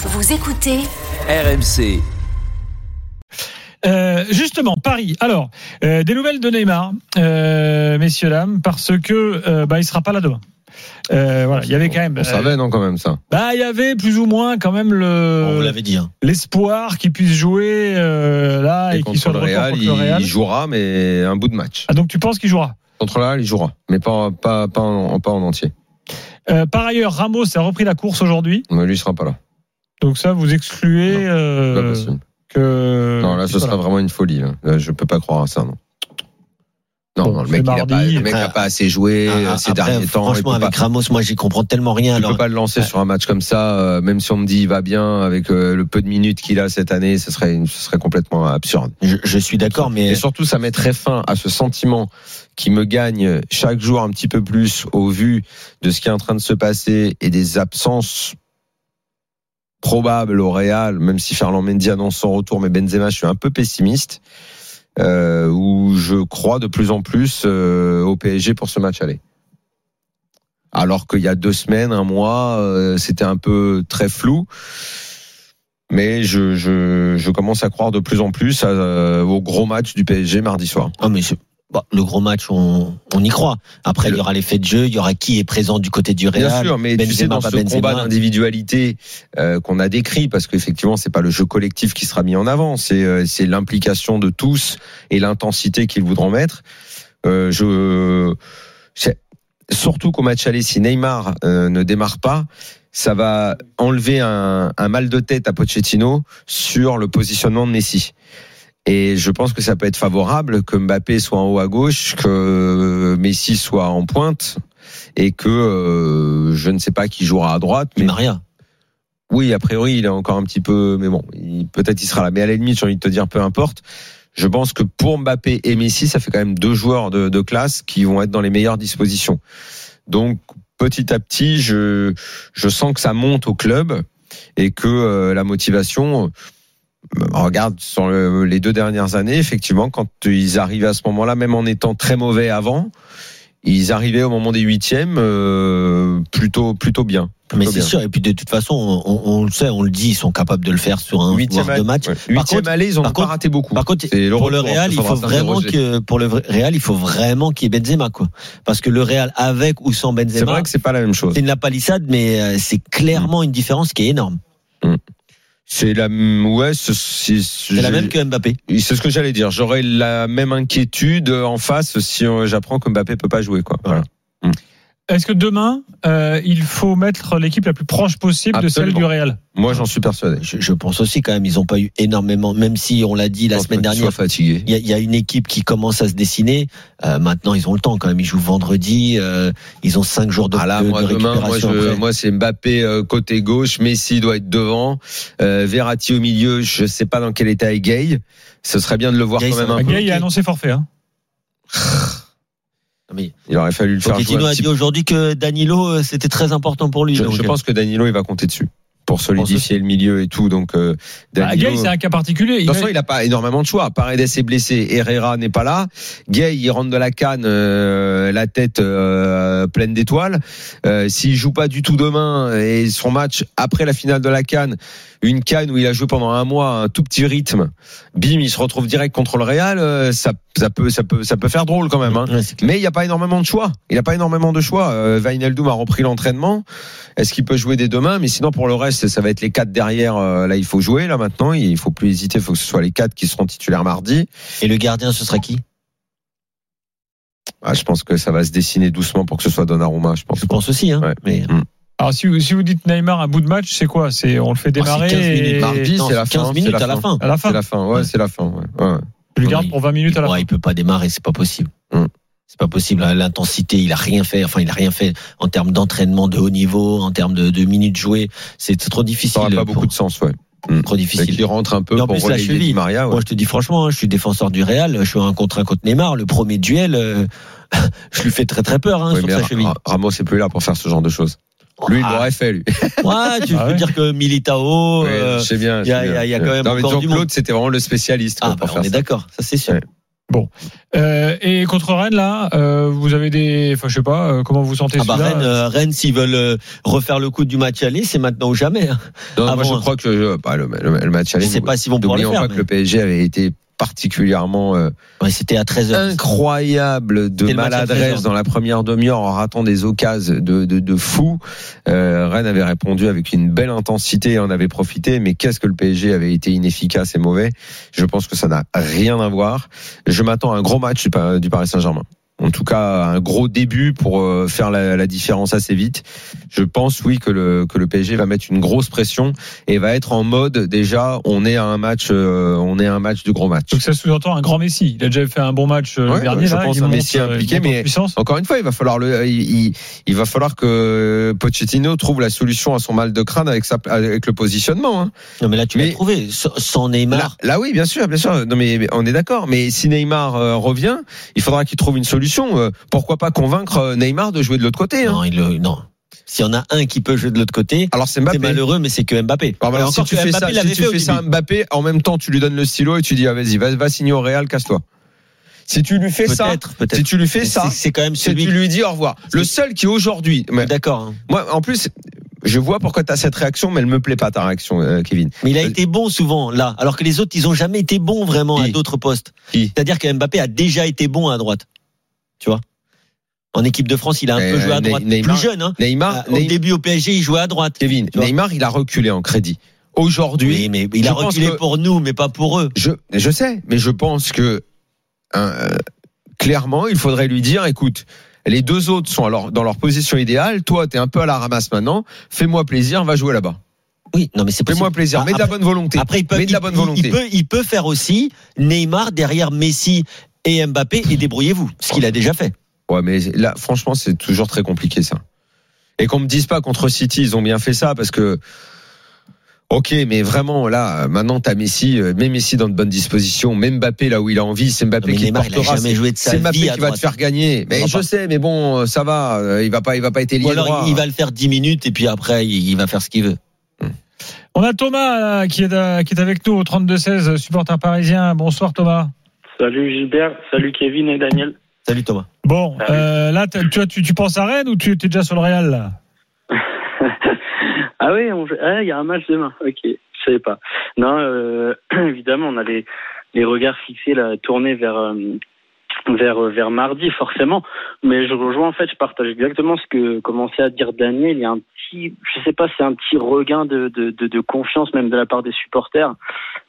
Vous écoutez RMC. Euh, justement, Paris. Alors, euh, des nouvelles de Neymar, euh, messieurs dames, parce que euh, bah il sera pas là demain. Euh, voilà, il y avait quand même. On savait, non, quand même, ça? Bah, il y avait plus ou moins quand même On vous le l'avait dit. Hein. l'espoir qu'il puisse jouer euh, là et, Et qu'il soit le Real, contre le Real. il jouera, mais un bout de match. Ah, donc tu penses qu'il jouera? Contre le Real, il jouera, mais pas, pas, pas, en, pas en entier. Euh, Par ailleurs, Ramos a repris la course aujourd'hui, Mais lui, il sera pas là. Donc ça vous excluez Non, euh, que. Non, là, ce voilà. sera vraiment une folie. Là. Là, je peux pas croire à ça, non. Non, Bon, non, le mec, il a mardi. pas, pas assez joué Ah, euh, ces après, derniers temps. Franchement, avec pas- Ramos, moi, j'y comprends tellement rien. Tu Alors, peux pas le lancer Ouais. sur un match comme ça, euh, même si on me dit il va bien avec euh, le peu de minutes qu'il a cette année, ce serait, une- ce serait complètement absurde. je, je suis d'accord, mais Et surtout, ça mettrait fin à ce sentiment qui me gagne chaque jour un petit peu plus au vu de ce qui est en train de se passer et des absences probables au Real, même si Ferland Mendy annonce son retour, mais Benzema, je suis un peu pessimiste, euh, où je crois de plus en plus euh, au PSG pour ce match aller. Alors qu'il y a deux semaines, un mois, euh, c'était un peu très flou. Mais je, commence à croire de plus en plus euh, au gros match du PSG mardi soir. Ah, mais bon, le gros match, on, on y croit. Après, il y aura l'effet de jeu, il y aura qui est présent du côté du Real. Bien sûr, mais tu Benzema, sais dans pas ce Benzema. combat d'individualité euh, qu'on a décrit, parce qu'effectivement c'est pas le jeu collectif qui sera mis en avant, c'est euh, l'implication de tous et l'intensité qu'ils voudront mettre. Euh, je c'est- surtout qu'au match aller, si Neymar euh, ne démarre pas, ça va enlever un, un mal de tête à Pochettino sur le positionnement de Messi. Et je pense que ça peut être favorable que Mbappé soit en haut à gauche, que Messi soit en pointe et que euh, je ne sais pas qui jouera à droite. Mais Maria. oui, a priori, il est encore un petit peu, mais bon, peut-être il sera là. Mais à la limite, j'ai envie de te dire, peu importe. Je pense que pour Mbappé et Messi, ça fait quand même deux joueurs de, de classe qui vont être dans les meilleures dispositions. Donc, petit à petit, je, je sens que ça monte au club et que euh, la motivation, euh, regarde sur le- les deux dernières années, effectivement, quand ils arrivaient à ce moment-là, même en étant très mauvais avant, ils arrivaient au moment des huitièmes euh, plutôt plutôt bien. Mais c'est sûr. Et puis, de toute façon, on, le sait, on le dit, ils sont capables de le faire sur un Huitième ouais. Par Huitième contre- aller, ils par ont pas contre- raté beaucoup. Par contre, C'est pour le Real, il faut vraiment que pour le Real, il faut vraiment qu'il y ait Benzema, quoi. Parce que le Real avec ou sans C'est Benzema, vrai que c'est pas la même chose. c'est une la palissade, mais euh, c'est clairement une différence qui est énorme. C'est la ouais, c'est la même que Mbappé. C'est ce que j'allais dire. J'aurais la même inquiétude en face si euh, j'apprends que Mbappé peut pas jouer quoi. Voilà. Est-ce que demain, euh, il faut mettre l'équipe la plus proche possible de celle du Real? Moi, j'en suis persuadé. Je, je pense aussi quand même, ils n'ont pas eu énormément, même si on l'a dit la semaine dernière. Il y, a, il y a une équipe qui commence à se dessiner. Euh, maintenant, ils ont le temps quand même. Ils jouent vendredi. euh, ils ont cinq jours de, Ah là, de- moi de demain, moi, je, moi c'est Mbappé euh, côté gauche, Messi doit être devant, euh, Verratti au milieu. Je sais pas dans quel état est Gay. Ce serait bien de le voir Gay, quand même un peu. Gay a annoncé forfait. Hein. Mais Il aurait fallu le faire. Pochettino a dit aujourd'hui que Danilo, euh, c'était très important pour lui. Je, donc, je euh, pense que Danilo il va compter dessus pour solidifier le milieu et tout. Donc euh, Bah, Danilo. Gay, c'est un cas particulier. De Il toute façon, il n'a pas énormément de choix. Paredes est blessé, Herrera n'est pas là. Gay, il rentre de la canne, euh, la tête euh, pleine d'étoiles. Euh, S'il joue pas du tout demain et son match après la finale de la canne, une canne où il a joué pendant un mois, un tout petit rythme, bim, il se retrouve direct contre le Real. euh, ça, ça peut, ça peut, ça peut faire drôle quand même. Hein. ouais. Mais il n'y a pas énormément de choix. Il n'a pas énormément de choix. Euh, Wijnaldum a repris l'entraînement. Est-ce qu'il peut jouer dès demain? Mais sinon, pour le reste, ça va être les quatre derrière. euh, là, il faut jouer. Là maintenant, il faut plus hésiter. Il faut que ce soit les quatre qui seront titulaires mardi. Et le gardien, ce sera qui? Ah, je pense que ça va se dessiner doucement pour que ce soit Donnarumma. Je pense. Je pense aussi. Hein, Ouais. mais Alors, si vous, si vous dites Neymar un bout de match, c'est quoi? C'est on le fait Oh, démarrer 15 minutes. et Mardi, c'est la 15 fin. minutes c'est à la fin. à la fin. C'est la fin. Ouais, Ouais. c'est la fin. Ouais. Ouais. Tu le gardes il- pour 20 minutes à la Ouais, fin. il peut pas démarrer, c'est pas possible. C'est pas possible. hein. L'intensité, il a rien fait. Enfin, il a rien fait en termes d'entraînement de haut niveau, en termes de, de minutes jouées. C'est trop Ça difficile. n'aura pas pour- beaucoup de sens, ouais. Trop Fait difficile. qu'il rentre un peu Et en pour plus, la cheville. Maria. ouais. Moi, je te dis franchement, hein, je suis défenseur du Real. Je suis un contre un contre Neymar. Le premier duel, euh, je lui fais très très peur hein, Ouais, sur sa cheville. Ra- Ramos est plus là pour faire ce genre de choses. Lui, il Ah. l'aurait fait, lui. Ouais, tu Ah peux ouais. dire que Militao. Ouais, euh, je sais bien. il y a- je y y quand même Non, mais Jean-Claude, c'était vraiment le spécialiste quoi, Ah, bah, on est d'accord, ça c'est sûr. Ouais. Euh, et contre Rennes, là, euh, vous avez des. Enfin, je sais pas, euh, comment vous sentez Ah bah Rennes, euh, Rennes s'ils veulent refaire le coup du match aller, c'est maintenant ou jamais. hein. Non, moi, je hein. crois que euh, bah, le, le- le match Je aller. sais pas s'ils vont pouvoir le N'oublions faire. pas que le PSG avait été particulièrement euh, Ouais, c'était à 13h. incroyable de 13 maladresse heures. dans la première demi-heure en ratant des occasions de, de, de fou. Euh, Rennes avait répondu avec une belle intensité et en avait profité, mais qu'est-ce que le PSG avait été inefficace et mauvais? Je pense que ça n'a rien à voir. Je m'attends à un gros match du Paris Saint-Germain. En tout cas, un gros début pour euh, faire la, la différence assez vite. Je pense, oui, que le, que le PSG va mettre une grosse pression et va être en mode déjà, on est à un match, euh, on est à un match de gros match. Donc ça sous-entend un grand Messi. Il a déjà fait un bon match euh, Ouais, le dernier. je là, pense il un Messi impliqué, mais- puissance. Encore une fois, il va falloir le, il, il- il va falloir que Pochettino trouve la solution à son mal de crâne avec sa, avec le positionnement. hein. Non mais là tu l'as trouvé. Sans- Neymar, Là, là, oui, bien sûr, bien sûr. Non, mais, mais on est d'accord. Mais si Neymar euh, revient, il faudra qu'il trouve une solution. Euh, pourquoi pas convaincre euh, Neymar de jouer de l'autre côté hein. non, il le- non. S'il y en a un qui peut jouer de l'autre côté, Alors c'est malheureux, mais c'est que Mbappé. Alors, alors, si tu fais Mbappé ça, si tu fais à. Mbappé, en même temps, tu lui donnes le stylo et tu dis ah, vas-y, va, va signer au Real, casse-toi. Si tu lui fais ça, si tu lui fais Mais ça, c'est- quand même si celui. tu lui dis au revoir. Le seul qui aujourd'hui, D'accord. hein. moi en plus, je vois pourquoi tu as cette réaction, mais elle me plaît pas ta réaction, euh, Kevin. Mais il a Euh, été bon souvent là, alors que les autres ils ont jamais été bons vraiment à d'autres postes. C'est-à-dire que Mbappé a déjà été bon à droite. Tu vois. En équipe de France, il a un Mais, peu joué à euh, droite. Neymar- Plus jeune, hein. Neymar, Ah, Au Neymar- début au PSG, il jouait à droite. Kevin. Neymar, il a reculé en crédit. Aujourd'hui, Oui, mais il a reculé que- pour nous, mais pas pour eux. je, je sais, mais je pense que hein, euh, clairement, il faudrait lui dire, écoute, les deux autres sont alors dans leur position idéale. Toi, t'es un peu à la ramasse maintenant. Fais-moi plaisir, va jouer là-bas. Oui, non, mais c'est. Fais-moi plaisir. Ah, Mets de la bonne volonté. Après, il peut, Mets de la il- bonne il- volonté. Il peut, il peut faire aussi Neymar derrière Messi et Mbappé et débrouillez-vous, ce qu'il a déjà fait. Ouais, mais là, franchement, c'est toujours très compliqué ça. Et qu'on me dise pas contre City, ils ont bien fait ça parce que. Ok, mais vraiment là, euh, maintenant t'as Messi, euh, mets Messi dans de bonnes dispositions, même Mbappé là où il a envie, c'est Mbappé qui Neymar, portera. jamais c'est- joué de sa C'est Mbappé qui va te faire gagner. Mais je pas. sais, mais bon, euh, ça va. euh, Il va pas, il va pas être Ou lié alors droit. il va le faire 10 minutes et puis après il va faire ce qu'il veut. On a Thomas là, qui, est, euh, qui est avec nous au 32-16, supporter parisien. Bonsoir Thomas. Salut Gilbert, salut Kevin et Daniel. Salut Thomas. Bon, Salut. euh, là, tu, vois, tu, tu penses à Rennes ou tu es déjà sur le Real là? Ah oui, on- ah, il y a un match demain. Ok, je savais pas. Non, euh, évidemment, on a les, les regards fixés là, tournés vers euh, vers euh, vers mardi forcément. Mais je rejoins en fait, je partage exactement ce que commençait à dire Daniel. Il y a un petit, je sais pas, c'est un petit regain de, de, de, de confiance même de la part des supporters.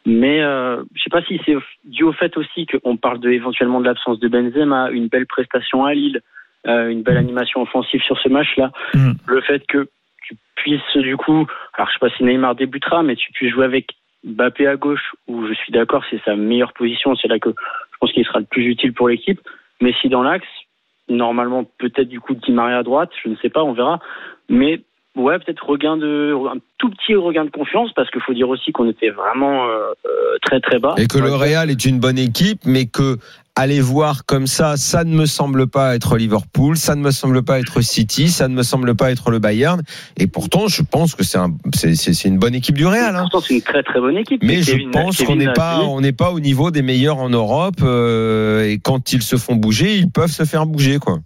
Mais euh, je sais pas si c'est dû au fait aussi qu'on parle de éventuellement de l'absence de Benzema, une belle prestation à Lille, euh, une belle animation offensive sur ce match-là, Mm. le fait que tu puisses du coup, alors je sais pas si Neymar débutera, mais tu puisses jouer avec Mbappé à gauche, où je suis d'accord, c'est sa meilleure position, c'est là que pense qu'il sera le plus utile pour l'équipe. Mais si dans l'axe, normalement peut-être du coup Di Maria à droite, je ne sais pas, on verra. Mais ouais, peut-être regain de un tout petit regain de confiance parce qu'il faut dire aussi qu'on était vraiment euh, euh, très très bas. Et que le. Real est une bonne équipe, mais que aller voir comme ça, ça ne me semble pas être Liverpool, ça ne me semble pas être City, ça ne me semble pas être le Bayern. Et pourtant, je pense que c'est un, c'est, une bonne équipe du Real. Hein. Pourtant, c'est une très très bonne équipe. Mais je Kevin- pense qu'on n'est pas, on n'est pas au niveau des meilleurs en Europe. euh, et quand ils se font bouger, ils peuvent se faire bouger, quoi.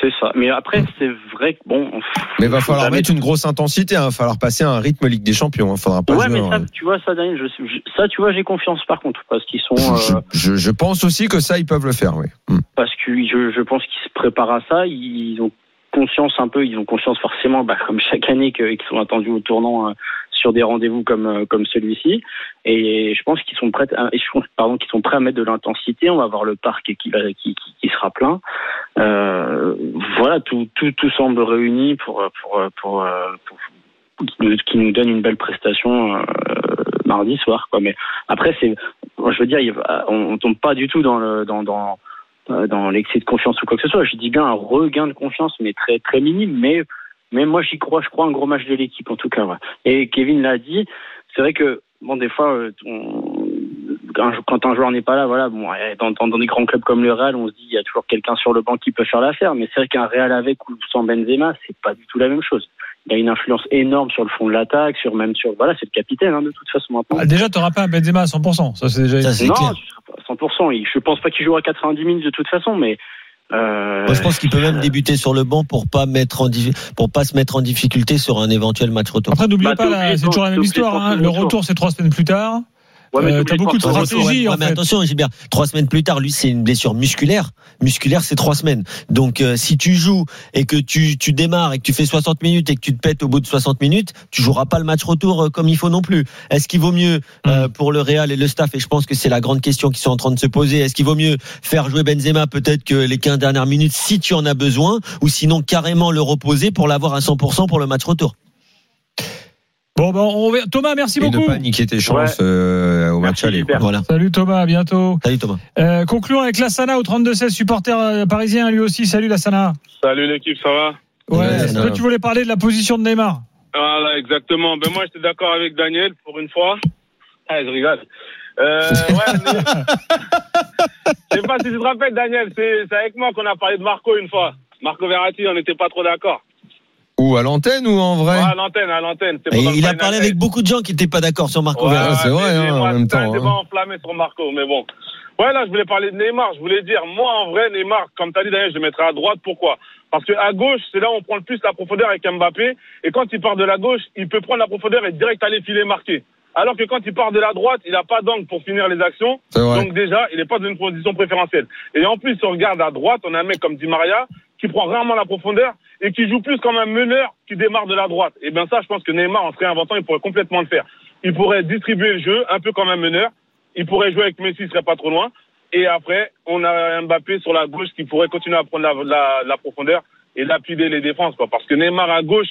C'est ça. Mais après, c'est vrai que bon. Mais va falloir jamais mettre une grosse intensité. Il va falloir passer à un rythme Ligue des Champions. Il faudra pas Ouais, jouer. mais ça, tu vois, ça, Daniel, je, je- ça, tu vois, j'ai confiance par contre, parce qu'ils sont, je, euh, je- je pense aussi que ça, ils peuvent le faire. Oui. Mm. parce que je, je pense qu'ils se préparent à ça. Ils ont conscience un peu, ils ont conscience forcément, bah, comme chaque année, qu'ils sont attendus au tournant euh, sur des rendez-vous comme euh, comme celui-ci. Et je pense qu'ils sont prêts, à, sont prêts à mettre de l'intensité. On va voir le parc qui sera plein. Euh, voilà, tout, tout tout semble réuni pour pour pour, qui nous, donne une belle prestation mardi soir mais après je veux dire on, on tombe pas du tout dans le dans dans l'excès de confiance ou quoi que ce soit. Je dis bien un regain de confiance, mais très très minime. Mais mais moi j'y crois, je crois un gros match de l'équipe en tout cas. ouais. Et Kevin l'a dit, c'est vrai que bon des fois euh, quand un joueur n'est pas là, voilà, bon, dans, dans, dans des grands clubs comme le Real, on se dit il y a toujours quelqu'un sur le banc qui peut faire l'affaire. Mais c'est vrai qu'un Real avec ou sans Benzema, c'est pas du tout la même chose. Il a une influence énorme sur le fond de l'attaque, sur même sur voilà, c'est le capitaine hein, de toute façon maintenant. Ah, déjà, tu n'auras pas un Benzema à 100%. Ça, c'est déjà. Ça, c'est non, clair. tu seras pas à 100%. Il- Je pense pas qu'il jouera 90 minutes de toute façon, mais euh, Moi, je pense qu'il peut même débuter sur le banc pour pas mettre en pour pas se mettre en difficulté sur un éventuel match retour. Après, n'oubliez Bah, pas, c'est toujours la même histoire. hein. Le retour, c'est trois semaines plus tard. Ouais, mais euh, t'as beaucoup de penser au retour. stratégie. Ouais, en fait. attention, Gilbert, trois semaines plus tard, lui, c'est une blessure musculaire. Musculaire, c'est trois semaines. Donc, euh, si tu joues et que tu, tu démarres et que tu fais 60 minutes et que tu te pètes au bout de 60 minutes, tu joueras pas le match retour euh, comme il faut non plus. Est-ce qu'il vaut mieux euh, pour le Real et le staff Et je pense que c'est la grande question qu'ils sont en train de se poser. Est-ce qu'il vaut mieux faire jouer Benzema peut-être que les 15 dernières minutes si tu en as besoin, ou sinon carrément le reposer pour l'avoir à 100% pour le match retour? Bon, bon, on Thomas, merci Et ne beaucoup. pas niquer tes chances euh, au match Merci, aller. Voilà. Salut Thomas, à bientôt. Salut Thomas. Euh, concluons avec Lassana au 32-16, supporter euh, parisien lui aussi. Salut Lassana. Salut l'équipe, ça va? Ouais, Ouais, toi, tu voulais parler de la position de Neymar? Voilà, exactement. Ben moi, j'étais d'accord avec Daniel pour une fois. Ah, je rigole. Euh, ouais, mais... Je sais pas si tu te rappelles, Daniel, c'est c'est avec moi qu'on a parlé de Marco une fois. Marco Verratti, on n'était pas trop d'accord. Ou à l'antenne ou en vrai Ouais, à l'antenne, à l'antenne. il a parlé avec beaucoup de gens qui n'étaient pas d'accord sur Marco Ouais, Verratti. C'est vrai, hein, en même temps, hein. enflammé sur Marco, mais bon. Ouais, là, je voulais parler de Neymar. Je voulais dire, moi, en vrai, Neymar, comme tu as dit, Daniel, je le mettrais à droite. Pourquoi? Parce que à gauche, c'est là où on prend le plus la profondeur avec Mbappé. Et quand il part de la gauche, il peut prendre la profondeur et direct aller filer marquer. Alors que quand il part de la droite, il n'a pas d'angle pour finir les actions. C'est vrai. Donc déjà, il n'est pas dans une position préférentielle. Et en plus, si on regarde à droite, on a un mec comme Di Maria qui prend rarement la profondeur et qui joue plus comme un meneur qui démarre de la droite. Et bien ça, je pense que Neymar, en se réinventant, il pourrait complètement le faire. Il pourrait distribuer le jeu un peu comme un meneur. Il pourrait jouer avec Messi, il serait pas trop loin. Et après, on a Mbappé sur la gauche qui pourrait continuer à prendre la, la, la profondeur et lapider les défenses. Quoi. Parce que Neymar à gauche,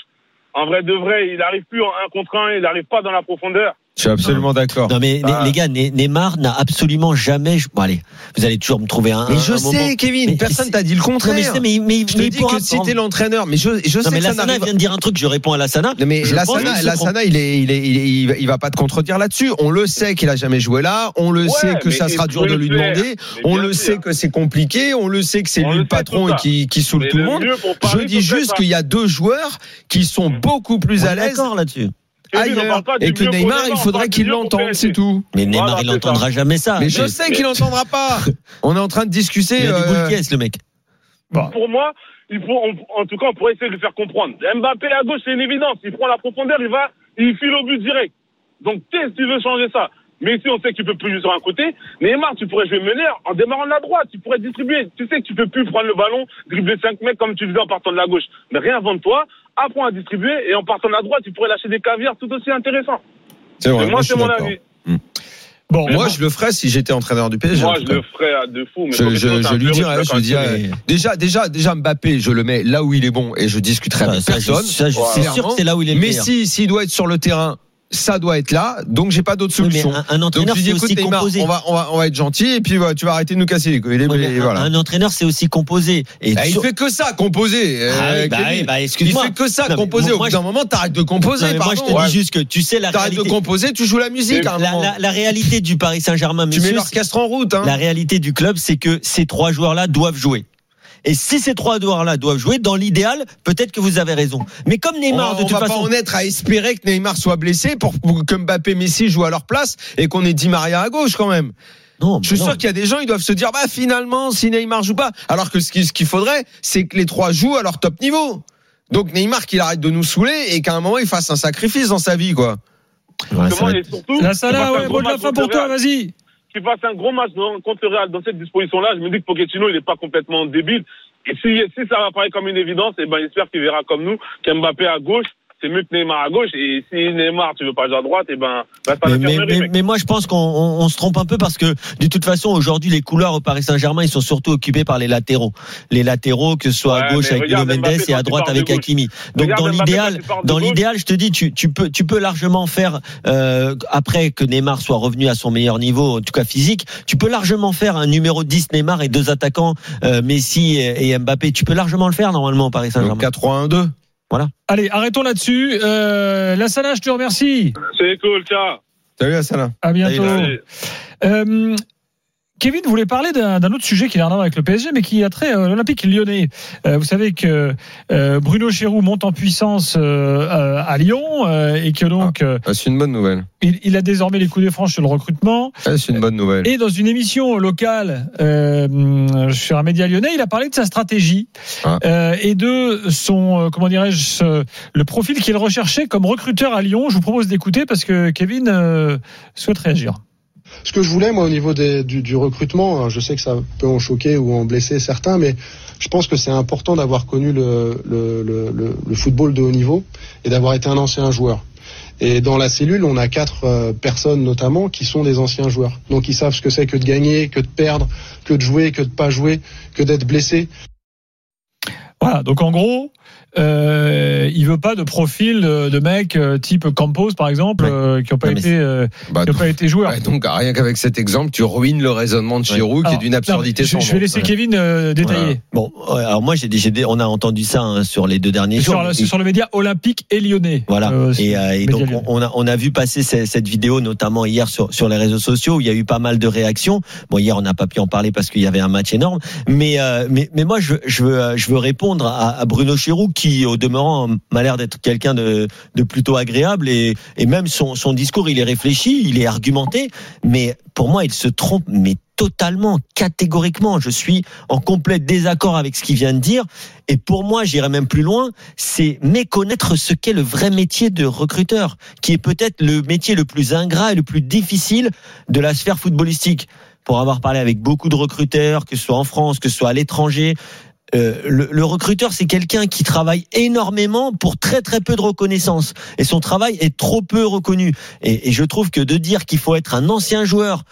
en vrai de vrai, il n'arrive plus en un contre un, il n'arrive pas dans la profondeur. Je suis absolument d'accord. Non mais Ah. les, les gars, Ne- Neymar n'a absolument jamais. Bon allez, vous allez toujours me trouver un. Mais un je moment- sais, Kevin, Mais- personne t'a dit le Non, contraire. mais je sais, mais, mais, je te mais dis que si t'es l'entraîneur, mais je, je Non sais mais que Lassana vient de dire un truc, je réponds à Lassana. Non, mais Lassana, Lassana, il est, il est, il est, il va- il va pas te contredire là-dessus. On le sait qu'il a jamais joué là. On le Ouais, sait que ça sera dur de lui faire. demander. Mais On le sait que c'est compliqué. On le sait que c'est lui le patron et qui, qui saoule tout le monde. Je dis juste qu'il y a deux joueurs qui sont beaucoup plus On à est l'aise d'accord là-dessus. Et que Neymar, il faudrait qu'il l'entende, c'est tout. Mais Neymar, il n'entendra jamais ça. Mais je sais qu'il n'entendra pas. On est en train de discuter. Il a du euh, boule de caisse, le mec. Pour moi, il faut, on- en tout cas, on pourrait essayer de le faire comprendre. Mbappé à gauche, c'est une évidence. Il prend la profondeur, il va, il file au but direct. Donc, qu'est-ce que tu veux changer ça Mais si on sait que tu peux plus jouer sur un côté, Neymar, tu pourrais jouer meneur en démarrant de la droite. Tu pourrais distribuer. Tu sais que tu peux plus prendre le ballon, dribbler 5 mecs comme tu faisais en partant de la gauche. Mais réinvente-toi, apprends à distribuer et en partant de la droite, tu pourrais lâcher des caviars tout aussi intéressants. C'est vrai, moi, je c'est mon avis. Bon, Moi, je le ferais si j'étais entraîneur du PSG. Moi, je le ferais à de fou. Mais Je, lui dirais, je lui dirais, mais- déjà, déjà, déjà Mbappé, je le mets là où il est bon et je discuterai avec ça, personne. c'est sûr que c'est là où il est. Messi, s'il doit être sur le terrain, ça doit être là. Donc j'ai pas d'autre Oui, solution. un, entraîneur, je c'est aussi Neymar, composé. on va, on va, on va être gentil et puis tu vas arrêter de nous casser les couilles. Un- voilà. Un entraîneur, c'est aussi composé. Et Bah, il fait que ça, composer. Ah euh, oui, bah bah, il excuse-moi. fait que ça, Non, mais composer. moi, Au bout je- d'un moment, t'arrêtes de composer. Non, moi, je te dis juste que tu sais la T'arrêtes de réalité. composer, tu joues la musique. La, moment. la- la réalité du Paris Saint-Germain, tu mets l'orchestre en route. Hein. la réalité du club, c'est que ces trois joueurs-là doivent jouer. Et si ces trois joueurs-là doivent jouer, dans l'idéal, peut-être que vous avez raison. Mais comme On Neymar, va, de on toute va pas en être à espérer que Neymar soit blessé pour, que Mbappé Messi jouent à leur place et qu'on ait Di Maria à gauche quand même. non, Je suis non. sûr qu'il y a des gens, ils doivent se dire, bah finalement, si Neymar joue pas, alors que ce qu'il faudrait, c'est que les trois jouent à leur top niveau. Donc Neymar qu'il arrête de nous saouler et qu'à un moment il fasse un sacrifice dans sa vie, quoi. Ouais, Comment- et surtout, la Salah, ouais, mot de la fin pour toi, vas-y. Qu'il fasse un gros match contre Real dans cette disposition-là, je me dis que Pochettino, il n'est pas complètement débile. Et si, si ça apparaît comme une évidence, eh ben, j'espère qu'il verra comme nous qu'Mbappé à gauche, c'est mieux que Neymar à gauche. Et si Neymar, tu veux pas jouer à droite, et ben, reste à Mais, mais, mais- mais moi, je pense qu'on on- on se trompe un peu parce que de toute façon, aujourd'hui, les couloirs au Paris Saint-Germain, ils sont surtout occupés par les latéraux. Les latéraux, que ce soit à gauche avec Nuno Mendes et à droite avec. Hakimi. Donc Regarde dans l'idéal, dans l'idéal, je te dis, tu, tu peux, tu peux largement faire euh, après que Neymar soit revenu à son meilleur niveau, en tout cas physique, tu peux largement faire un numéro 10 Neymar et deux attaquants euh, Messi et, et Mbappé. Tu peux largement le faire normalement au Paris Saint-Germain. 4-3-1-2. Allez, arrêtons là-dessus. Euh, la Salah, je te remercie. C'est cool, ciao. Salut Assalin. À bientôt. Allez, Allez. Euh, Kevin voulait parler d'un autre sujet qui n'a rien à voir avec le PSG, mais qui a trait à l'Olympique lyonnais. Euh, vous savez que euh, Bruno Chéroux monte en puissance euh, euh, à Lyon euh, et que donc euh, Ah, c'est une bonne nouvelle. il, il a désormais les coups de franche sur le recrutement. Ah, c'est une bonne nouvelle. Et dans une émission locale euh, sur un média lyonnais, il a parlé de sa stratégie Ah. euh, et de son, euh, comment dirais-je, le profil qu'il recherchait comme recruteur à Lyon. Je vous propose d'écouter parce que Kevin euh, souhaite réagir. Ce que je voulais, moi, au niveau du, recrutement, hein, je sais que ça peut en choquer ou en blesser certains, mais je pense que c'est important d'avoir connu le football de haut niveau et d'avoir été un ancien joueur. Et dans la cellule, on a quatre euh, personnes notamment qui sont des anciens joueurs. Donc ils savent ce que c'est que de gagner, que de perdre, que de jouer, que de pas jouer, que d'être blessé. Voilà. Donc en gros, euh, il veut pas de profil de, de mecs euh, type Campos par exemple, Ouais. euh, qui n'ont pas Non, mais été, euh, Bah, qui ont pas été joueurs. ouais, donc rien qu'avec cet exemple, tu ruines le raisonnement de Giroud qui est d'une absurdité non, je, sans je vais laisser Ouais. Kevin euh, détailler. Bon, ouais, alors moi, j'ai, on a entendu ça hein, sur les deux derniers Sur, jours. la- Et- sur le média olympique et lyonnais. Voilà. Euh, et, euh, donc lyonnais. on a on a vu passer ce- cette vidéo notamment hier sur sur les réseaux sociaux où il y a eu pas mal de réactions. Bon hier on n'a pas pu en parler parce qu'il y avait un match énorme. Mais euh, mais mais moi je je veux je veux répondre à, Bruno Chéroux qui au demeurant m'a l'air d'être quelqu'un de plutôt agréable et même son son discours il est réfléchi, il est argumenté. Mais pour moi il se trompe mais totalement, catégoriquement. Je suis en complet désaccord avec ce qu'il vient de dire. Et pour moi, j'irais même plus loin, c'est méconnaître ce qu'est le vrai métier de recruteur, qui est peut-être le métier le plus ingrat et le plus difficile de la sphère footballistique. Pour avoir parlé avec beaucoup de recruteurs, que ce soit en France, que ce soit à l'étranger, euh, le, le recruteur, c'est quelqu'un qui travaille énormément pour très très peu de reconnaissance. Et son travail est trop peu reconnu. Et, et je trouve que de dire qu'il faut être un ancien joueur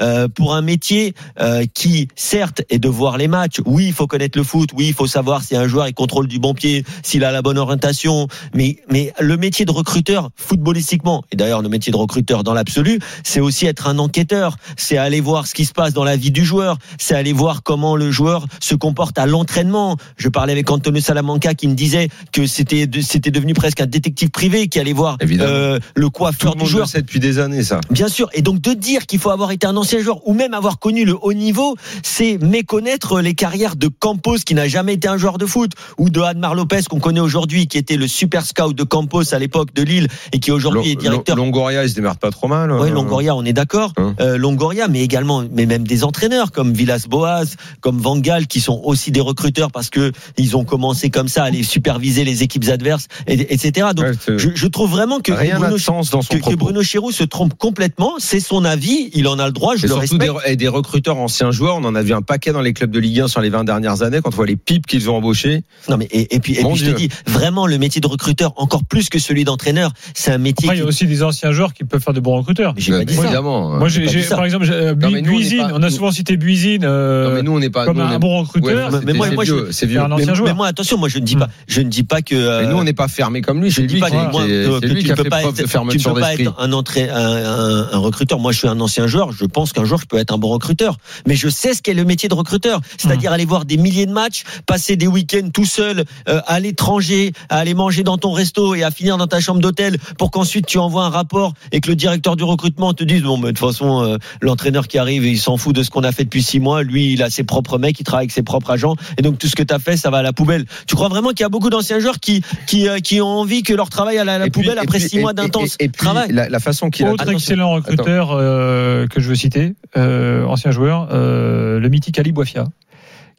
euh, pour un métier euh, qui, certes, est de voir les matchs. Oui, il faut connaître le foot. Oui, il faut savoir si un joueur il contrôle du bon pied, s'il a la bonne orientation. Mais, mais le métier de recruteur, footballistiquement, et d'ailleurs le métier de recruteur dans l'absolu, c'est aussi être un enquêteur. C'est aller voir ce qui se passe dans la vie du joueur. C'est aller voir comment le joueur se comporte à l'entraînement. Je parlais avec Antonio Salamanca qui me disait que c'était de- c'était devenu presque un détective privé qui allait voir euh, le Tout coiffeur le du monde joueur. le sait depuis des années, ça. Bien sûr. Et donc de dire qu'il faut avoir été un ancien joueur ou même avoir connu le haut niveau, c'est méconnaître les carrières de Campos qui n'a jamais été un joueur de foot ou de Admar Lopez qu'on connaît aujourd'hui qui était le super scout de Campos à l'époque de Lille et qui aujourd'hui est directeur. Lo- Longoria, il se démerde pas trop mal. Oui, euh. Longoria, on est d'accord. Hein. Euh, Longoria, mais également, mais même des entraîneurs comme Villas-Boas, comme Van Gaal, qui sont aussi des recruteurs parce que ils ont commencé comme ça à aller superviser les équipes adverses, et, etc. Donc, Ouais, je, je trouve vraiment que Rien Bruno, dans son que, que. Bruno Chéroux se trompe complètement. C'est son avis, il en a le droit, je Et le surtout respecte. des, et des recruteurs anciens joueurs, on en a vu un paquet dans les clubs de Ligue 1 sur les 20 dernières années, quand on voit les pipes qu'ils ont embauchés. Non mais et, et puis, et puis je te dis vraiment le métier de recruteur encore plus que celui d'entraîneur, c'est un métier. Après, il y a aussi des anciens joueurs qui peuvent faire de bons recruteurs. Mais j'ai Euh, pas dit ça. évidemment. Moi, j'ai, par exemple, j'ai, euh, Non, mais on Buisine, pas- on a souvent cité Buisine euh, non, mais nous, on n'est pas. comme nous, un bon recruteur. Mais moi- c'est je- vieux. un mais, ancien joueur. mais moi attention, moi je ne dis pas, je ne dis pas que. Mais euh, nous, on n'est pas fermé comme lui. Je ne dis pas que, lui tu ne peux pas être, un recruteur. Moi, je suis un ancien joueur. Je pense qu'un jour, je peux être un bon recruteur. Mais je sais ce qu'est le métier de recruteur. C'est-à-dire Mmh. aller voir des milliers de matchs, passer des week-ends tout seul, euh, à l'étranger, à aller manger dans ton resto et à finir dans ta chambre d'hôtel pour qu'ensuite tu envoies un rapport et que le directeur du recrutement te dise, bon, mais de toute façon, euh, l'entraîneur qui arrive, il s'en fout de ce qu'on a fait depuis six mois. Lui, il a ses propres mecs, il travaille avec ses propres agents. Et donc, tout ce que tu as fait, ça va à la poubelle. Tu crois vraiment qu'il y a beaucoup d'anciens joueurs qui, qui, euh, qui ont envie que leur travail aille à la puis- poubelle après puis- six et- mois d'intense travail? La, la façon qu'il a. Autre excellent recruteur euh, que je veux citer, euh, ancien joueur, euh, le mythique Ali Boifia,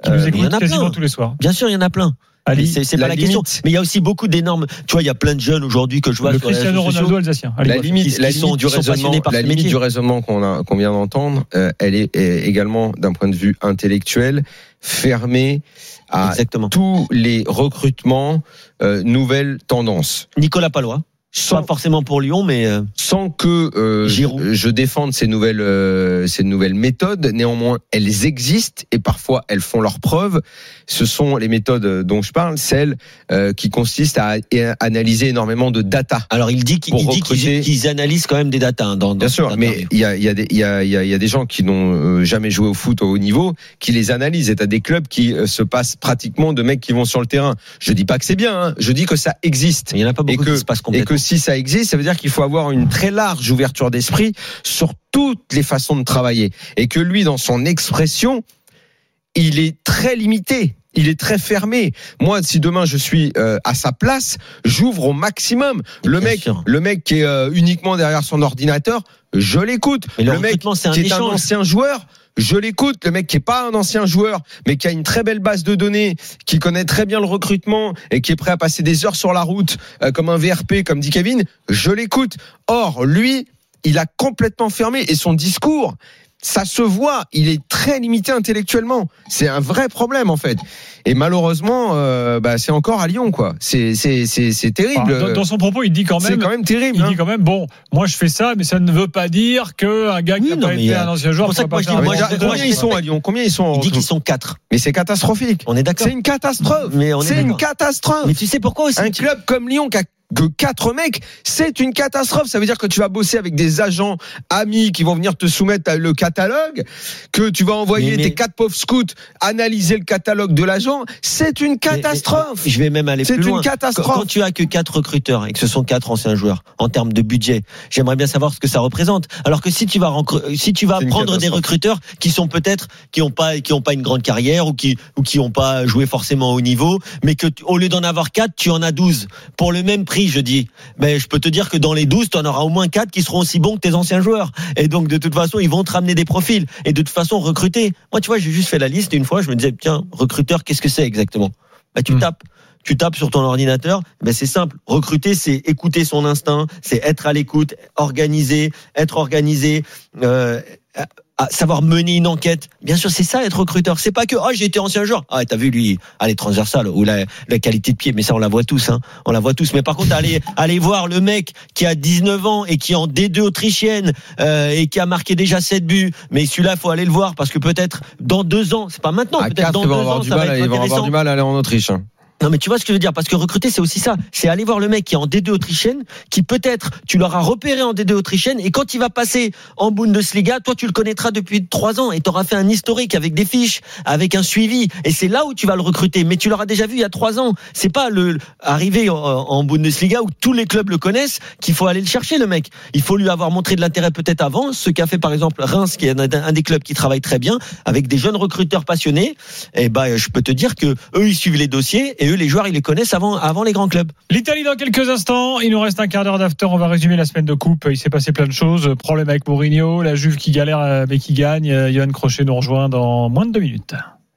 qui Euh, nous écoute a quasiment plein. tous les soirs. Bien sûr, il y en a plein. Ali, c'est c'est la pas la question. limite- Mais il y a aussi beaucoup d'énormes. Tu vois, il y a plein de jeunes aujourd'hui que je vois le sur Cristiano. Ronaldo alsacien. La limite, qui- la qui sont- limite du raisonnement, la limite du raisonnement qu'on a, qu'on vient d'entendre, euh, elle est, est également d'un point de vue intellectuel fermée à Exactement. tous les recrutements euh, nouvelles tendances. Nicolas Palois. Sans, Pas forcément pour Lyon, mais euh, sans que euh, je, je défende ces nouvelles euh, ces nouvelles méthodes, néanmoins elles existent et parfois elles font leurs preuves. Ce sont les méthodes dont je parle, celles euh, qui consistent à, à analyser énormément de data. alors il dit qu'ils qu'ils analysent quand même des datas hein, dans, dans Bien sûr, mais il y a, il y, a des- il y, a, il y, a, y a des gens qui n'ont euh, jamais joué au foot au haut niveau, qui les analysent. Et t'as des clubs qui euh, se passent pratiquement de mecs qui vont sur le terrain. Je dis pas que c'est bien, hein, je dis que ça existe. Il y en a pas beaucoup et que- qui se passent complètement. Si ça existe, ça veut dire qu'il faut avoir une très large ouverture d'esprit sur toutes les façons de travailler. Et que lui, dans son expression, il est très limité. Il est très fermé. Moi, si demain je suis euh, à sa place, j'ouvre au maximum. Le Bien mec, sûr. le mec qui est euh, uniquement derrière son ordinateur, je l'écoute. Le Le mec recrutement, c'est un qui est un ancien joueur, je l'écoute. Le mec qui est pas un ancien joueur, mais qui a une très belle base de données, qui connaît très bien le recrutement et qui est prêt à passer des heures sur la route euh, comme un VRP, comme dit Kevin, je l'écoute. Or, lui, il a complètement fermé et son discours. Ça se voit, il est très limité intellectuellement. C'est un vrai problème en fait. Et malheureusement, euh, bah, c'est encore à Lyon quoi. C'est c'est c'est c'est terrible. Enfin, dans, dans son propos, il dit quand c'est même. quand même terrible. Il hein. dit quand même, bon, moi je fais ça, mais ça ne veut pas dire qu'un gars qui Oui, n'a non, pas été euh, un ancien joueur. c'est pour ça moi, pas je dis- faire moi, je- Combien moi, ils sont à Lyon? Combien ils sont en Il dit qu'ils sont quatre. Mais c'est catastrophique. On est d'accord. C'est une catastrophe. Mais on est C'est une catastrophe. Mais tu sais pourquoi aussi Un tu- club comme Lyon qui a que quatre mecs, c'est une catastrophe. Ça veut dire que tu vas bosser avec des agents amis qui vont venir te soumettre le catalogue, que tu vas envoyer Mais- mais- tes quatre pauvres scouts analyser le catalogue de l'agent. C'est une catastrophe. Mais- Je vais même aller C'est plus une loin. catastrophe. Quand, quand tu as que quatre recruteurs et que ce sont quatre anciens joueurs en termes de budget, j'aimerais bien savoir ce que ça représente. Alors que si tu vas si tu vas C'est une prendre des recruteurs qui sont peut-être qui ont pas qui ont pas une grande carrière ou qui ou qui ont pas joué forcément au niveau, mais que au lieu d'en avoir quatre, tu en as 12 pour le même prix, je dis. Mais je peux te dire que dans les 12, tu en auras au moins quatre qui seront aussi bons que tes anciens joueurs. Et donc de toute façon, ils vont te ramener des profils et de toute façon recruter. Moi, tu vois, j'ai juste fait la liste une fois, je me disais tiens, recruteur, qu'est-ce que c'est exactement? Bah tu Hmm. tapes tu tapes sur ton ordinateur, ben c'est simple. Recruter, c'est écouter son instinct, c'est être à l'écoute, organiser, être organisé, euh, à- savoir mener une enquête. Bien sûr, c'est ça être recruteur. C'est pas que ah j'ai été ancien joueur. Ah t'as vu lui, allez transversal ou la, la qualité de pied. Mais ça on la voit tous, hein. On la voit tous. Mais par contre aller aller voir le mec qui a 19 ans et qui est en D2 autrichienne euh, et qui a marqué déjà 7 buts. Mais celui-là faut aller le voir parce que peut-être dans deux ans, c'est pas maintenant, À peut-être dans ils deux ans ça va être Ils vont avoir du mal à aller en Autriche. hein. Non mais tu vois ce que je veux dire parce que recruter c'est aussi ça, c'est aller voir le mec qui est en D2 autrichienne, qui peut-être tu l'auras repéré en D2 autrichienne et quand il va passer en Bundesliga, toi tu le connaîtras depuis trois ans et tu auras fait un historique avec des fiches, avec un suivi et c'est là où tu vas le recruter. Mais tu l'auras déjà vu il y a trois ans. C'est pas le arriver en, Bundesliga où tous les clubs le connaissent qu'il faut aller le chercher le mec. Il faut lui avoir montré de l'intérêt peut-être avant, ce qu'a fait par exemple Reims qui est un, des clubs qui travaille très bien avec des jeunes recruteurs passionnés. Et ben je peux te dire que eux ils suivent les dossiers et eux les joueurs ils les connaissent avant avant les grands clubs. L'Italie dans quelques instants. Il nous reste un quart d'heure d'after. On va résumer la semaine de coupe. Il s'est passé plein de choses. Problème avec Mourinho, la Juve qui galère euh, mais qui gagne. Euh, Johan Crochet nous rejoint dans moins de deux minutes.